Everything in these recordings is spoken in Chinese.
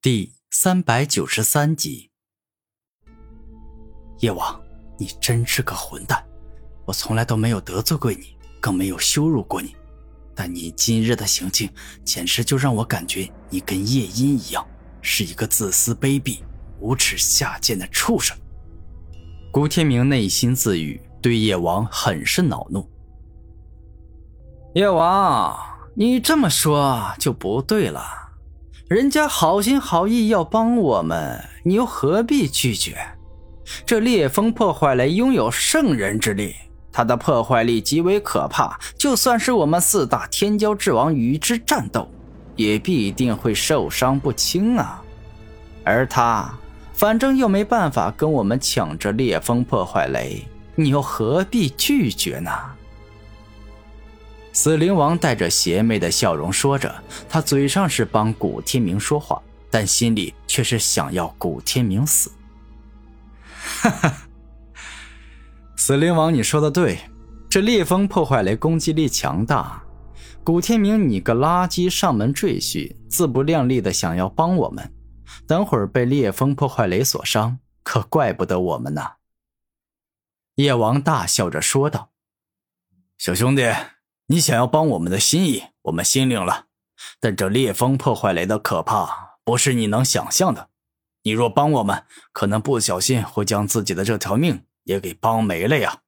第三百九十三集，夜王，你真是个混蛋！我从来都没有得罪过你，更没有羞辱过你，但你今日的行径，简直就让我感觉你跟夜音一样，是一个自私、卑鄙、无耻、下贱的畜生。古天明内心自语，对夜王很是恼怒。夜王，你这么说就不对了。人家好心好意要帮我们，你又何必拒绝？这烈风破坏雷拥有圣人之力，它的破坏力极为可怕，就算是我们四大天骄之王与之战斗，也必定会受伤不轻啊！而他，反正又没办法跟我们抢这烈风破坏雷，你又何必拒绝呢？死灵王带着邪魅的笑容说着，他嘴上是帮古天明说话，但心里却是想要古天明死。哈哈，死灵王，你说的对，这烈风破坏雷攻击力强大，古天明你个垃圾上门赘婿，自不量力的想要帮我们，等会儿被烈风破坏雷所伤，可怪不得我们呐。夜王大笑着说道：“小兄弟。”你想要帮我们的心意，我们心领了。但这烈风破坏雷的可怕，不是你能想象的。你若帮我们，可能不小心会将自己的这条命也给帮没了呀。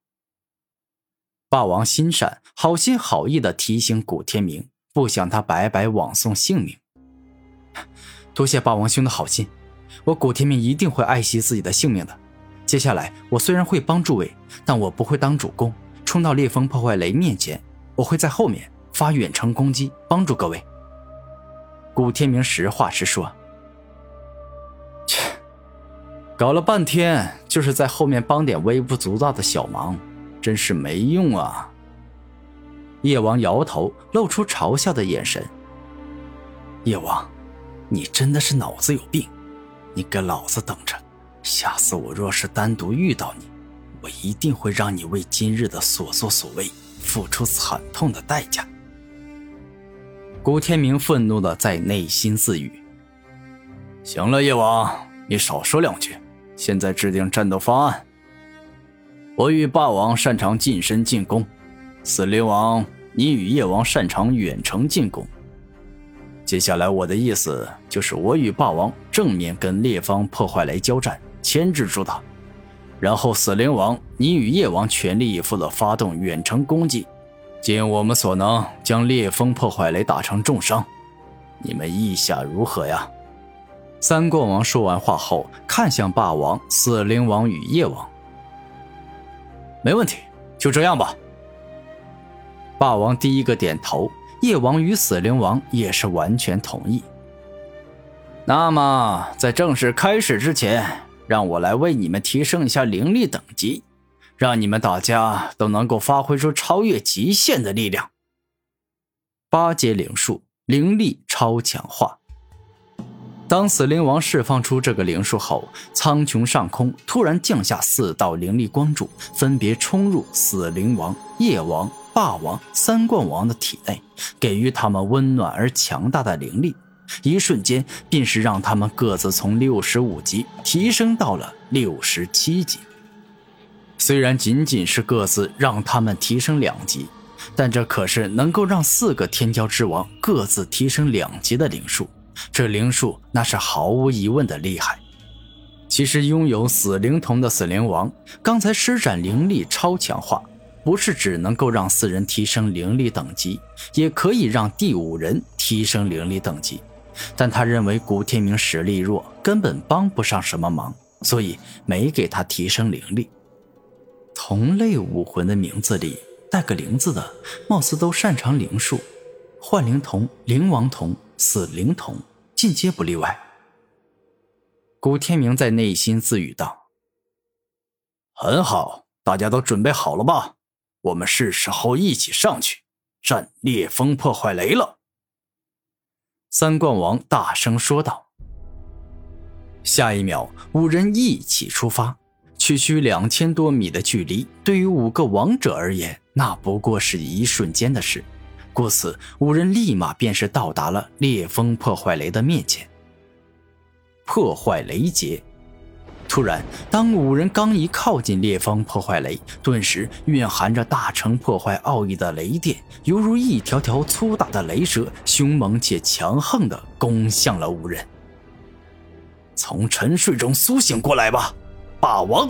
霸王心善，好心好意的提醒古天明，不想他白白枉送性命。多谢霸王兄的好心，我古天明一定会爱惜自己的性命的。接下来，我虽然会帮诸位，但我不会当主攻，冲到烈风破坏雷面前。我会在后面发远程攻击，帮助各位。古天明实话实说：“切，搞了半天就是在后面帮点微不足道的小忙，真是没用啊！”叶王摇头，露出嘲笑的眼神：“叶王，你真的是脑子有病！你给老子等着！下次我若是单独遇到你，我一定会让你为今日的所作所为。”付出惨痛的代价。古天明愤怒的在内心自语：“行了，叶王，你少说两句。现在制定战斗方案。我与霸王擅长近身进攻，死灵王，你与叶王擅长远程进攻。接下来我的意思就是，我与霸王正面跟烈方破坏来交战，牵制住他。”然后，死灵王，你与夜王全力以赴的发动远程攻击，尽我们所能将烈风破坏雷打成重伤。你们意下如何呀？三冠王说完话后，看向霸王、死灵王与夜王。没问题，就这样吧。霸王第一个点头，夜王与死灵王也是完全同意。那么，在正式开始之前。让我来为你们提升一下灵力等级，让你们大家都能够发挥出超越极限的力量。八阶灵术，灵力超强化。当死灵王释放出这个灵术后，苍穹上空突然降下四道灵力光柱，分别冲入死灵王、夜王、霸王、三冠王的体内，给予他们温暖而强大的灵力。一瞬间，便是让他们各自从六十五级提升到了六十七级。虽然仅仅是各自让他们提升两级，但这可是能够让四个天骄之王各自提升两级的灵术。这灵术那是毫无疑问的厉害。其实，拥有死灵瞳的死灵王刚才施展灵力超强化，不是只能够让四人提升灵力等级，也可以让第五人提升灵力等级。但他认为古天明实力弱，根本帮不上什么忙，所以没给他提升灵力。同类武魂的名字里带个“灵”字的，貌似都擅长灵术。幻灵童、灵王童、死灵童，尽皆不例外。古天明在内心自语道：“很好，大家都准备好了吧？我们是时候一起上去战烈风破坏雷了。”三冠王大声说道。下一秒，五人一起出发。区区两千多米的距离，对于五个王者而言，那不过是一瞬间的事。故此，五人立马便是到达了烈风破坏雷的面前。破坏雷劫。突然，当五人刚一靠近烈风破坏雷，顿时蕴含着大成破坏奥义的雷电，犹如一条条粗大的雷蛇，凶猛且强横地攻向了五人。从沉睡中苏醒过来吧，霸王！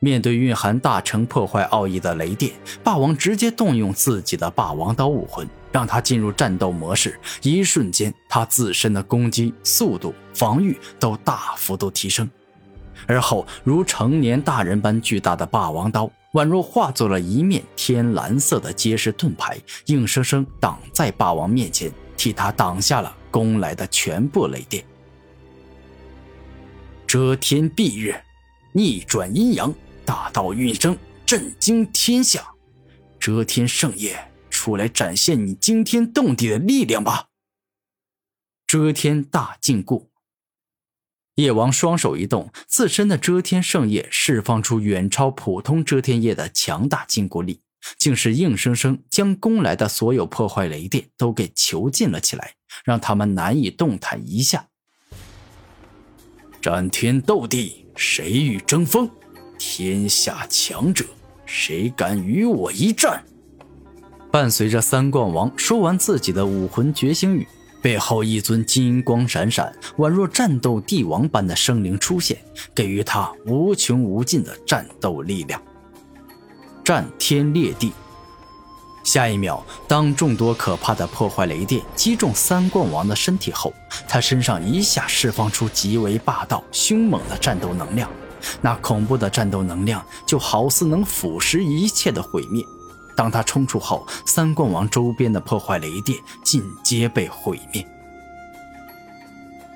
面对蕴含大成破坏奥义的雷电，霸王直接动用自己的霸王刀武魂。让他进入战斗模式，一瞬间，他自身的攻击速度、防御都大幅度提升。而后，如成年大人般巨大的霸王刀，宛若化作了一面天蓝色的结实盾牌，硬生生挡在霸王面前，替他挡下了攻来的全部雷电。遮天蔽日，逆转阴阳，大道运生，震惊天下。遮天圣夜。出来展现你惊天动地的力量吧！遮天大禁锢。夜王双手一动，自身的遮天圣叶释放出远超普通遮天叶的强大禁锢力，竟是硬生生将攻来的所有破坏雷电都给囚禁了起来，让他们难以动弹一下。战天斗地，谁与争锋？天下强者，谁敢与我一战？伴随着三冠王说完自己的武魂觉醒语，背后一尊金光闪闪、宛若战斗帝王般的生灵出现，给予他无穷无尽的战斗力量。战天裂地。下一秒，当众多可怕的破坏雷电击中三冠王的身体后，他身上一下释放出极为霸道、凶猛的战斗能量，那恐怖的战斗能量就好似能腐蚀一切的毁灭。当他冲出后，三冠王周边的破坏雷电尽皆被毁灭。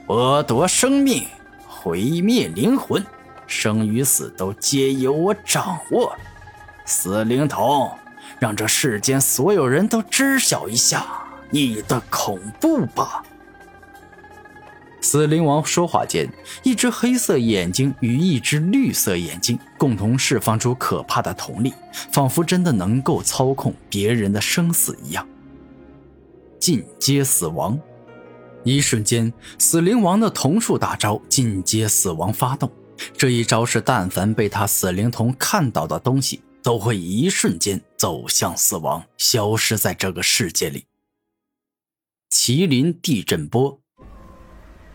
剥夺生命，毁灭灵魂，生与死都皆由我掌握。死灵童，让这世间所有人都知晓一下你的恐怖吧。死灵王说话间，一只黑色眼睛与一只绿色眼睛共同释放出可怕的瞳力，仿佛真的能够操控别人的生死一样。进阶死亡，一瞬间，死灵王的瞳术大招进阶死亡发动。这一招是，但凡被他死灵瞳看到的东西，都会一瞬间走向死亡，消失在这个世界里。麒麟地震波。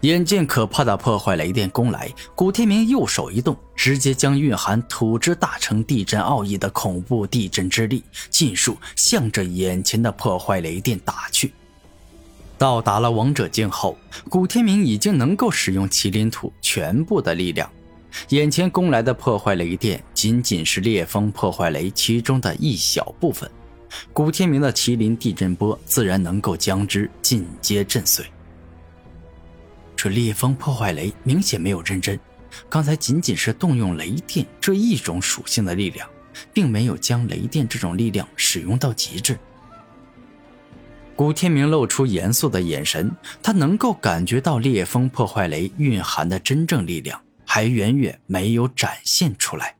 眼见可怕的破坏雷电攻来，古天明右手一动，直接将蕴含土之大成地震奥义的恐怖地震之力尽数向着眼前的破坏雷电打去。到达了王者境后，古天明已经能够使用麒麟土全部的力量。眼前攻来的破坏雷电仅仅是烈风破坏雷其中的一小部分，古天明的麒麟地震波自然能够将之尽皆震碎。这烈风破坏雷明显没有认真，刚才仅仅是动用雷电这一种属性的力量，并没有将雷电这种力量使用到极致。古天明露出严肃的眼神，他能够感觉到烈风破坏雷蕴含的真正力量还远远没有展现出来。